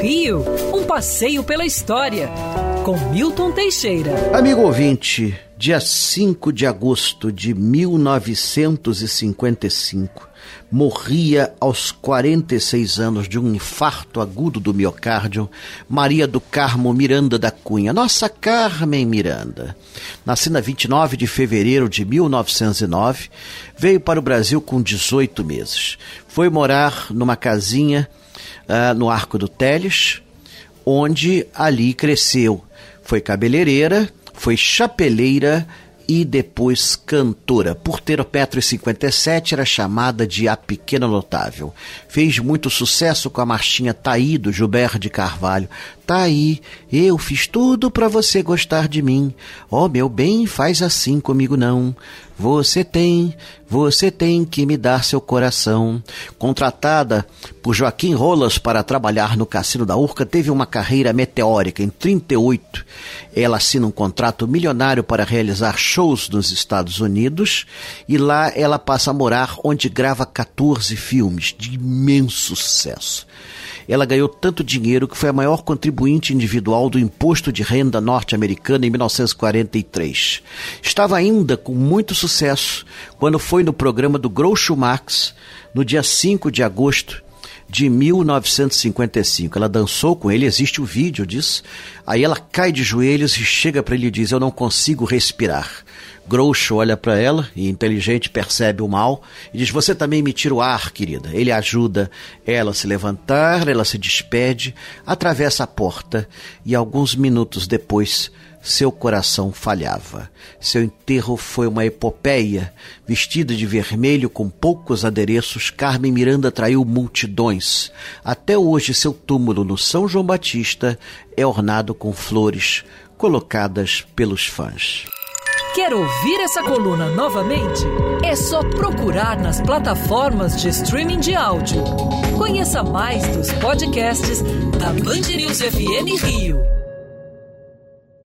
Rio, um passeio pela história, com Milton Teixeira. Amigo ouvinte, dia 5 de agosto de 1955, morria aos 46 anos de um infarto agudo do miocárdio Maria do Carmo Miranda da Cunha, nossa Carmen Miranda. Nascida 29 de fevereiro de 1909, veio para o Brasil com 18 meses. Foi morar numa casinha uh, no Arco do Teles, onde ali cresceu. Foi cabeleireira, foi chapeleira e depois cantora. Por ter o Petro 57, era chamada de a Pequena Notável. Fez muito sucesso com a marchinha Taí do Gilberto de Carvalho. Taí, eu fiz tudo para você gostar de mim. Oh, meu bem, faz assim comigo não. Você tem, você tem que me dar seu coração. Contratada por Joaquim Rolas para trabalhar no Cassino da Urca, teve uma carreira meteórica. Em 38, ela assina um contrato milionário para realizar shows nos Estados Unidos e lá ela passa a morar onde grava 14 filmes de imenso sucesso. Ela ganhou tanto dinheiro que foi a maior contribuinte individual do imposto de renda norte-americano em 1943. Estava ainda com muito sucesso quando foi no programa do Groucho Marx, no dia 5 de agosto de 1955. Ela dançou com ele, existe o um vídeo disso. Aí ela cai de joelhos e chega para ele e diz: Eu não consigo respirar. Groucho olha para ela e, inteligente, percebe o mal e diz: Você também me tira o ar, querida. Ele ajuda ela a se levantar, ela se despede, atravessa a porta e, alguns minutos depois, seu coração falhava. Seu enterro foi uma epopeia. Vestida de vermelho com poucos adereços, Carmen Miranda atraiu multidões. Até hoje, seu túmulo no São João Batista é ornado com flores colocadas pelos fãs. Quer ouvir essa coluna novamente? É só procurar nas plataformas de streaming de áudio. Conheça mais dos podcasts da Band News FM Rio.